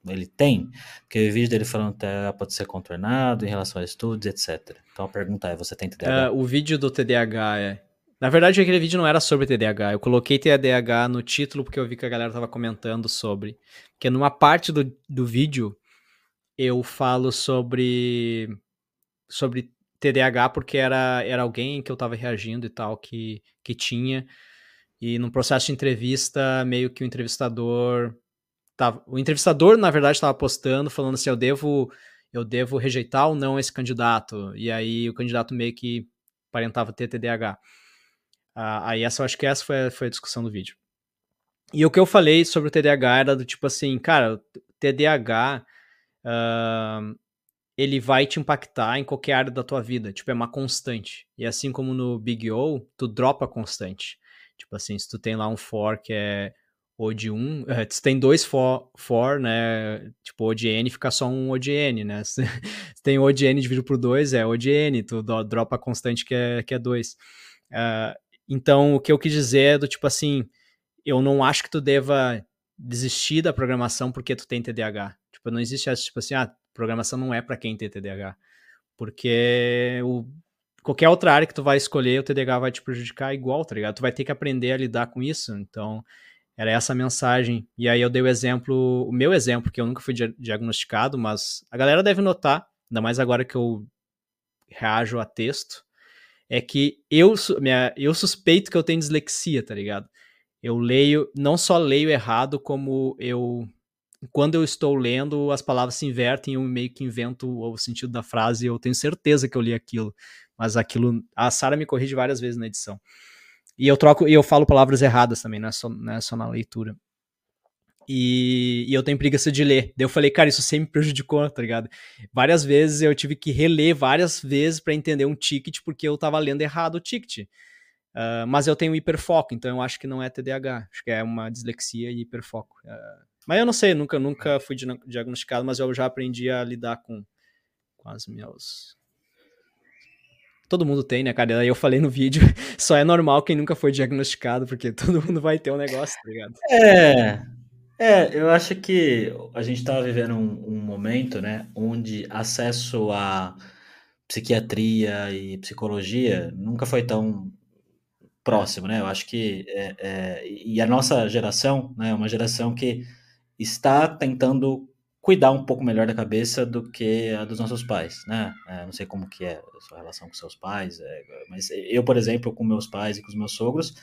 Speaker 1: Ele tem? Porque o vídeo dele falando que TDAH pode ser contornado em relação a estudos, etc. Então a pergunta é, você tem TDAH?
Speaker 2: É, o vídeo do TDAH é. Na verdade, aquele vídeo não era sobre TDAH. Eu coloquei TDAH no título porque eu vi que a galera tava comentando sobre. Porque numa parte do, do vídeo eu falo sobre sobre TDAH porque era, era alguém que eu tava reagindo e tal que, que tinha. E no processo de entrevista, meio que o entrevistador o entrevistador na verdade estava postando falando assim, eu devo eu devo rejeitar ou não esse candidato. E aí o candidato meio que aparentava ter TDAH. Ah, aí essa eu acho que essa foi foi a discussão do vídeo. E o que eu falei sobre o TDAH era do tipo assim, cara, TDAH ah, ele vai te impactar em qualquer área da tua vida, tipo, é uma constante. E assim como no Big O, tu dropa constante. Tipo assim, se tu tem lá um for que é O de 1, um, se tem dois for, for, né, tipo O de N, fica só um O de N, né? Se, se tem O de N dividido por 2, é O de N, tu dropa a constante que é 2. Que é dois. uh, então, o que eu quis dizer é do tipo assim, eu não acho que tu deva desistir da programação porque tu tem TDAH. Tipo, não existe essa, tipo assim, ah, programação não é para quem tem TDAH. Porque o, qualquer outra área que tu vai escolher, o TDAH vai te prejudicar igual, tá ligado? Tu vai ter que aprender a lidar com isso. Então, era essa a mensagem. E aí eu dei o exemplo, o meu exemplo, que eu nunca fui diagnosticado, mas a galera deve notar, ainda mais agora que eu reajo a texto, é que eu, minha, eu suspeito que eu tenho dislexia, tá ligado? Eu leio, não só leio errado, como eu quando eu estou lendo, as palavras se invertem, eu meio que invento o sentido da frase, eu tenho certeza que eu li aquilo, mas aquilo, a Sara me corrige várias vezes na edição. E eu troco, e eu falo palavras erradas também, não é só, é só na leitura. E, e, eu tenho preguiça de ler. Daí eu falei, cara, isso sempre me prejudicou, tá ligado? Várias vezes eu tive que reler várias vezes para entender um ticket, porque eu tava lendo errado o ticket. Uh, mas eu tenho hiperfoco, então eu acho que não é TDAH, acho que é uma dislexia e hiperfoco. Uh, mas eu não sei, nunca, nunca fui diagnosticado, mas eu já aprendi a lidar com, com as meus. Todo mundo tem, né, cara? Eu falei no vídeo, só é normal quem nunca foi diagnosticado, porque todo mundo vai ter um negócio, tá ligado?
Speaker 1: É. É, eu acho que a gente estava vivendo um, um, momento, né, onde acesso a psiquiatria e psicologia nunca foi tão próximo, né? Eu acho que é, é, e a nossa geração, né, é uma geração que está tentando cuidar um pouco melhor da cabeça do que a dos nossos pais, né? É, não sei como que é a sua relação com seus pais, é, mas eu, por exemplo, com meus pais e com os meus sogros,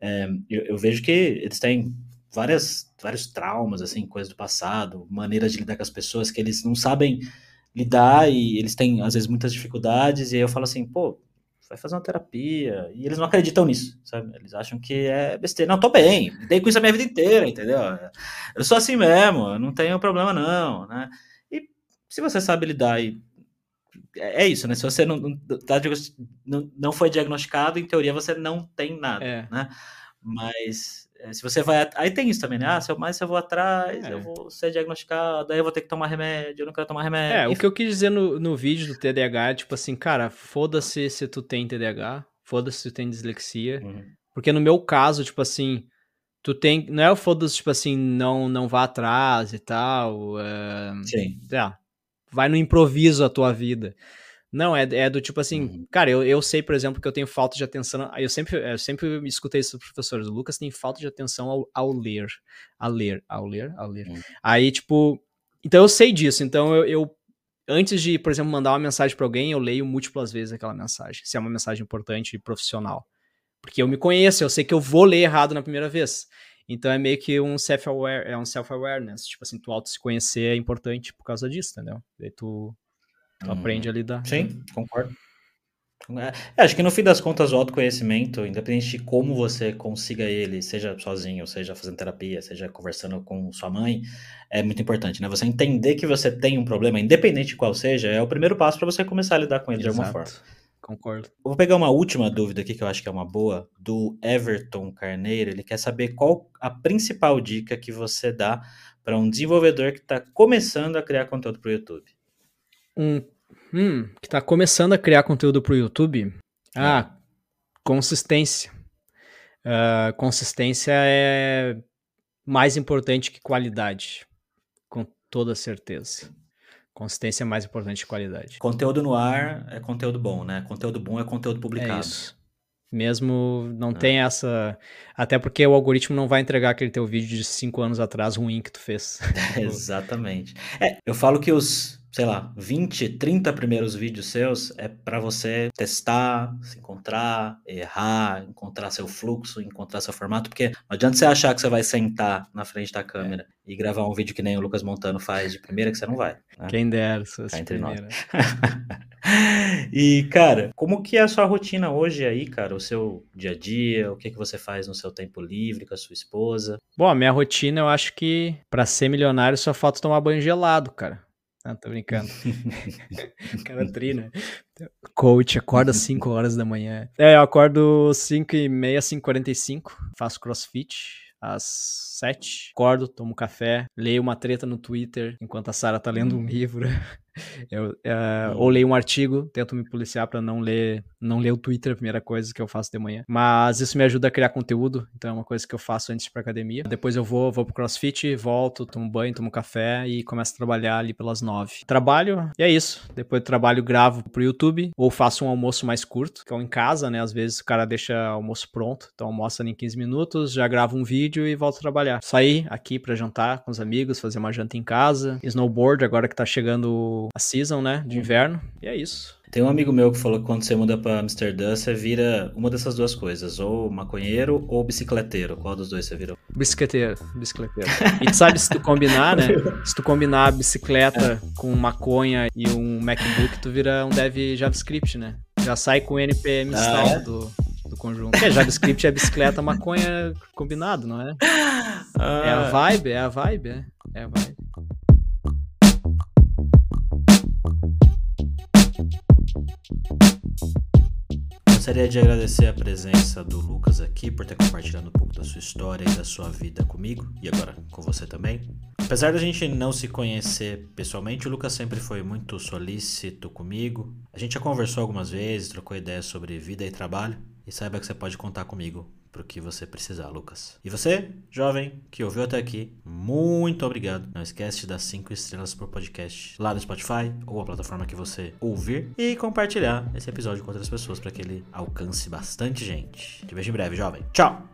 Speaker 1: é, eu, eu, vejo que eles têm várias, vários traumas, assim, coisas do passado, maneiras de lidar com as pessoas que eles não sabem lidar e eles têm, às vezes, muias dificuldades, e aí eu falo assim, pô, vai fazer uma terapia. E eles não acreditam nisso, sabe? Eles acham que é besteira. Não, tô bem, lidei com isso a minha vida inteira, entendeu? Eu sou assim mesmo, não tenho problema não, né? E se você sabe lidar e é, é isso, né? Se você não, não, tá, não, não foi diagnosticado, em teoria você não tem nada, é. né? Mas se você vai. Aí tem isso também, né? Ah, se eu, mas se eu vou atrás, é. eu vou ser diagnosticado, aí eu vou ter que tomar remédio, eu não quero tomar remédio.
Speaker 2: É, o que eu quis dizer no, no vídeo do TDAH é tipo assim, cara, foda-se se tu tem TDAH, foda-se se tu tem dislexia. Uhum. Porque no meu caso, tipo assim, tu tem. Não é o foda-se, tipo assim, não, não vá atrás e tal. É,
Speaker 1: Sim.
Speaker 2: É, vai no improviso a tua vida. Não, é, é do tipo assim, uhum. cara, eu, eu sei, por exemplo, que eu tenho falta de atenção. Eu sempre, eu sempre escutei isso dos professores. O Lucas tem falta de atenção ao, ao ler. A ler, ao ler, ao ler. Uhum. Aí, tipo. Então eu sei disso. Então eu, eu antes de, por exemplo, mandar uma mensagem para alguém, eu leio múltiplas vezes aquela mensagem, se é uma mensagem importante e profissional. Porque eu me conheço, eu sei que eu vou ler errado na primeira vez. Então é meio que um self-aware, é um self-awareness. Tipo assim, tu auto se conhecer é importante por causa disso, entendeu? Daí tu Tu aprende a lidar.
Speaker 1: Sim, concordo. É, acho que no fim das contas, o autoconhecimento, independente de como você consiga ele, seja sozinho, seja fazendo terapia, seja conversando com sua mãe, é muito importante, né? Você entender que você tem um problema, independente de qual seja, é o primeiro passo para você começar a lidar com ele Exato. de alguma forma.
Speaker 2: Concordo.
Speaker 1: Vou pegar uma última dúvida aqui que eu acho que é uma boa, do Everton Carneiro. Ele quer saber qual a principal dica que você dá para um desenvolvedor que está começando a criar conteúdo para o YouTube.
Speaker 2: Um Hum, que tá começando a criar conteúdo pro YouTube. Ah, é. consistência. Uh, consistência é mais importante que qualidade, com toda certeza. Consistência é mais importante que qualidade.
Speaker 1: Conteúdo no ar é conteúdo bom, né? Conteúdo bom é conteúdo publicado. É isso.
Speaker 2: Mesmo não é. tem essa. Até porque o algoritmo não vai entregar aquele teu vídeo de cinco anos atrás ruim que tu fez.
Speaker 1: exatamente. É, eu falo que os sei lá, 20, 30 primeiros vídeos seus é para você testar, se encontrar, errar, encontrar seu fluxo, encontrar seu formato, porque não adianta você achar que você vai sentar na frente da câmera é. e gravar um vídeo que nem o Lucas Montano faz de primeira, que você não vai.
Speaker 2: Né? Quem dera, se fosse entre primeira. nós.
Speaker 1: e, cara, como que é a sua rotina hoje aí, cara? O seu dia a dia, o que, que você faz no seu tempo livre com a sua esposa?
Speaker 2: Bom, a minha rotina, eu acho que para ser milionário só falta tomar banho gelado, cara. Não, tô brincando. cara trina. Coach, acorda às 5 horas da manhã. É, eu acordo 5 e meia, 5 45 faço crossfit às 7, acordo, tomo café, leio uma treta no Twitter enquanto a Sara tá lendo um hum. livro. Eu, uh, ou leio um artigo, tento me policiar para não ler, não ler o Twitter, a primeira coisa que eu faço de manhã. Mas isso me ajuda a criar conteúdo, então é uma coisa que eu faço antes pra academia. Depois eu vou, vou pro CrossFit, volto, tomo banho, tomo café e começo a trabalhar ali pelas nove. Trabalho e é isso. Depois do trabalho gravo pro YouTube ou faço um almoço mais curto, que é em casa, né? Às vezes o cara deixa almoço pronto, então almoça em 15 minutos, já gravo um vídeo e volto a trabalhar. Sair aqui para jantar com os amigos, fazer uma janta em casa. Snowboard agora que tá chegando a season, né, de inverno, e é isso.
Speaker 1: Tem um amigo meu que falou que quando você muda para Amsterdã, você vira uma dessas duas coisas, ou maconheiro ou bicicleteiro. Qual dos dois você virou?
Speaker 2: Bicicleteiro, bicicleteiro. E tu sabe se tu combinar, né? Se tu combinar a bicicleta é. com maconha e um MacBook, tu vira um dev JavaScript, né? Já sai com o npm ah, é? do, do conjunto. É, JavaScript é bicicleta, maconha combinado, não é? Ah. É a vibe, é a vibe, é. É a vibe.
Speaker 1: Gostaria de agradecer a presença do Lucas aqui por ter compartilhado um pouco da sua história e da sua vida comigo e agora com você também. Apesar da gente não se conhecer pessoalmente, o Lucas sempre foi muito solícito comigo. A gente já conversou algumas vezes, trocou ideias sobre vida e trabalho e saiba que você pode contar comigo para o que você precisar, Lucas. E você, jovem, que ouviu até aqui, muito obrigado. Não esquece de dar 5 estrelas por podcast lá no Spotify ou a plataforma que você ouvir e compartilhar esse episódio com outras pessoas para que ele alcance bastante gente. Te vejo em breve, jovem. Tchau!